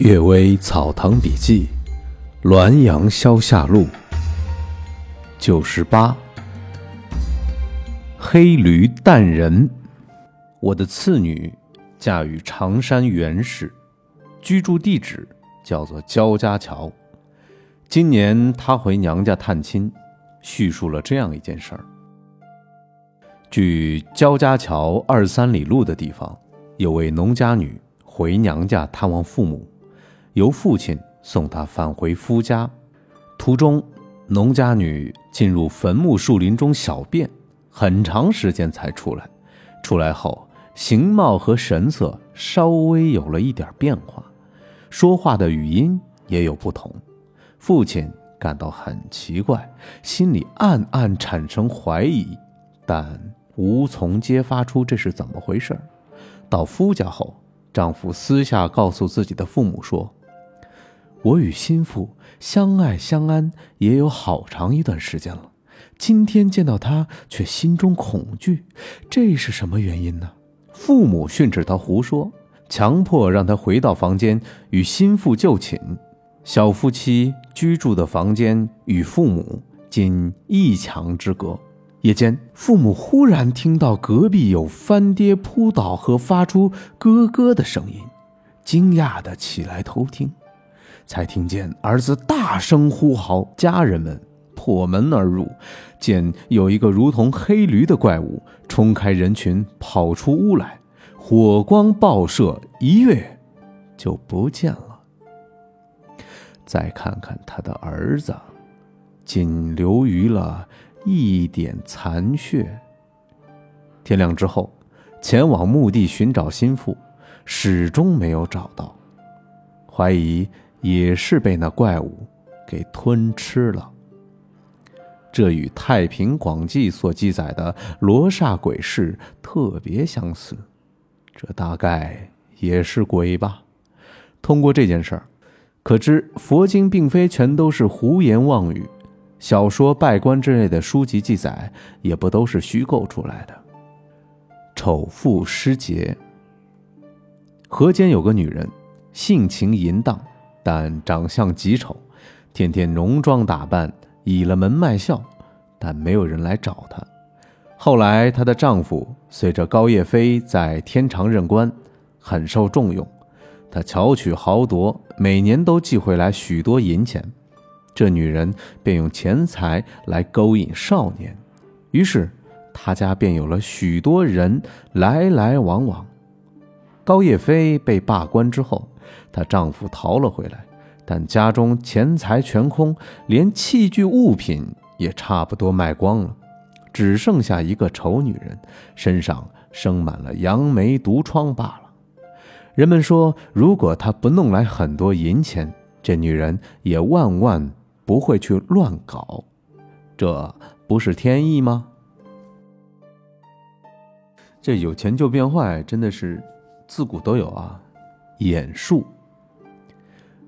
《岳微草堂笔记》《滦阳消夏录》九十八。黑驴诞人。我的次女嫁与常山袁氏，居住地址叫做焦家桥。今年她回娘家探亲，叙述了这样一件事儿：距焦家桥二三里路的地方，有位农家女回娘家探望父母。由父亲送她返回夫家，途中，农家女进入坟墓树林中小便，很长时间才出来。出来后，形貌和神色稍微有了一点变化，说话的语音也有不同。父亲感到很奇怪，心里暗暗产生怀疑，但无从揭发出这是怎么回事。到夫家后，丈夫私下告诉自己的父母说。我与心腹相爱相安也有好长一段时间了，今天见到他却心中恐惧，这是什么原因呢？父母训斥他胡说，强迫让他回到房间与心腹就寝。小夫妻居住的房间与父母仅一墙之隔。夜间，父母忽然听到隔壁有翻跌扑倒和发出咯咯的声音，惊讶的起来偷听。才听见儿子大声呼号，家人们破门而入，见有一个如同黑驴的怪物冲开人群跑出屋来，火光爆射，一跃就不见了。再看看他的儿子，仅留余了一点残血。天亮之后，前往墓地寻找心腹，始终没有找到，怀疑。也是被那怪物给吞吃了。这与《太平广记》所记载的罗刹鬼事特别相似，这大概也是鬼吧。通过这件事儿，可知佛经并非全都是胡言妄语，小说、拜官之类的书籍记载也不都是虚构出来的。丑妇失节。河间有个女人，性情淫荡。但长相极丑，天天浓妆打扮，倚了门卖笑，但没有人来找她。后来，她的丈夫随着高叶飞在天长任官，很受重用。他巧取豪夺，每年都寄回来许多银钱。这女人便用钱财来勾引少年，于是他家便有了许多人来来往往。高叶飞被罢官之后。她丈夫逃了回来，但家中钱财全空，连器具物品也差不多卖光了，只剩下一个丑女人，身上生满了杨梅毒疮罢了。人们说，如果她不弄来很多银钱，这女人也万万不会去乱搞，这不是天意吗？这有钱就变坏，真的是自古都有啊，眼术。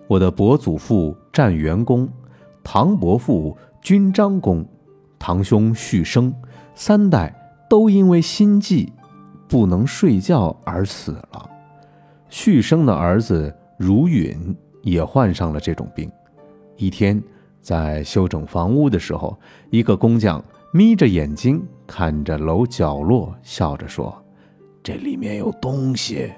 我的伯祖父战元公，唐伯父君章公，堂兄续生，三代都因为心悸不能睡觉而死了。续生的儿子如允也患上了这种病。一天在修整房屋的时候，一个工匠眯着眼睛看着楼角落，笑着说：“这里面有东西。”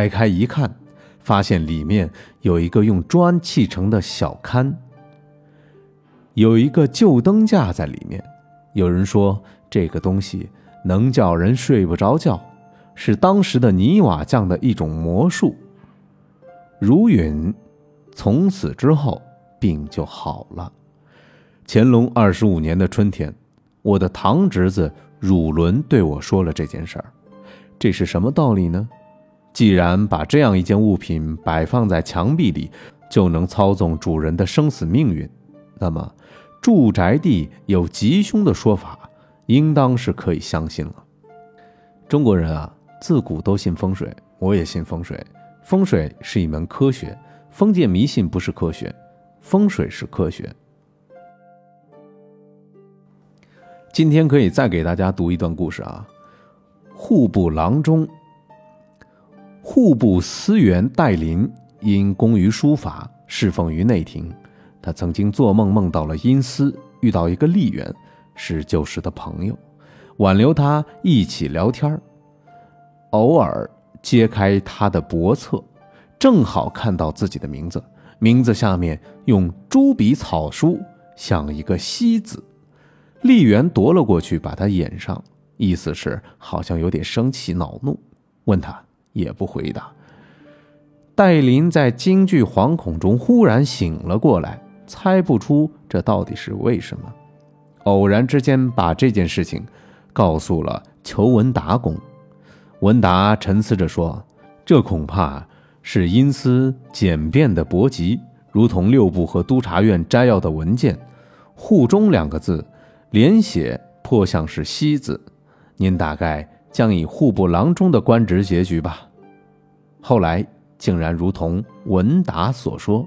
拆开一看。发现里面有一个用砖砌成的小龛，有一个旧灯架在里面。有人说这个东西能叫人睡不着觉，是当时的泥瓦匠的一种魔术。如允从此之后病就好了。乾隆二十五年的春天，我的堂侄子汝伦对我说了这件事儿，这是什么道理呢？既然把这样一件物品摆放在墙壁里，就能操纵主人的生死命运，那么住宅地有吉凶的说法，应当是可以相信了。中国人啊，自古都信风水，我也信风水。风水是一门科学，封建迷信不是科学，风水是科学。今天可以再给大家读一段故事啊，户部郎中。户部司员戴林因工于书法，侍奉于内廷。他曾经做梦梦到了阴司，遇到一个吏员，是旧时的朋友，挽留他一起聊天偶尔揭开他的薄册，正好看到自己的名字，名字下面用朱笔草书，像一个“西”字。吏员夺了过去，把他掩上，意思是好像有点生气恼怒，问他也不回答。戴林在惊惧惶恐中忽然醒了过来。猜不出这到底是为什么，偶然之间把这件事情告诉了裘文达公。文达沉思着说：“这恐怕是因私简便的薄集，如同六部和督察院摘要的文件。户中两个字连写，颇像是西字。您大概将以户部郎中的官职结局吧。”后来竟然如同文达所说。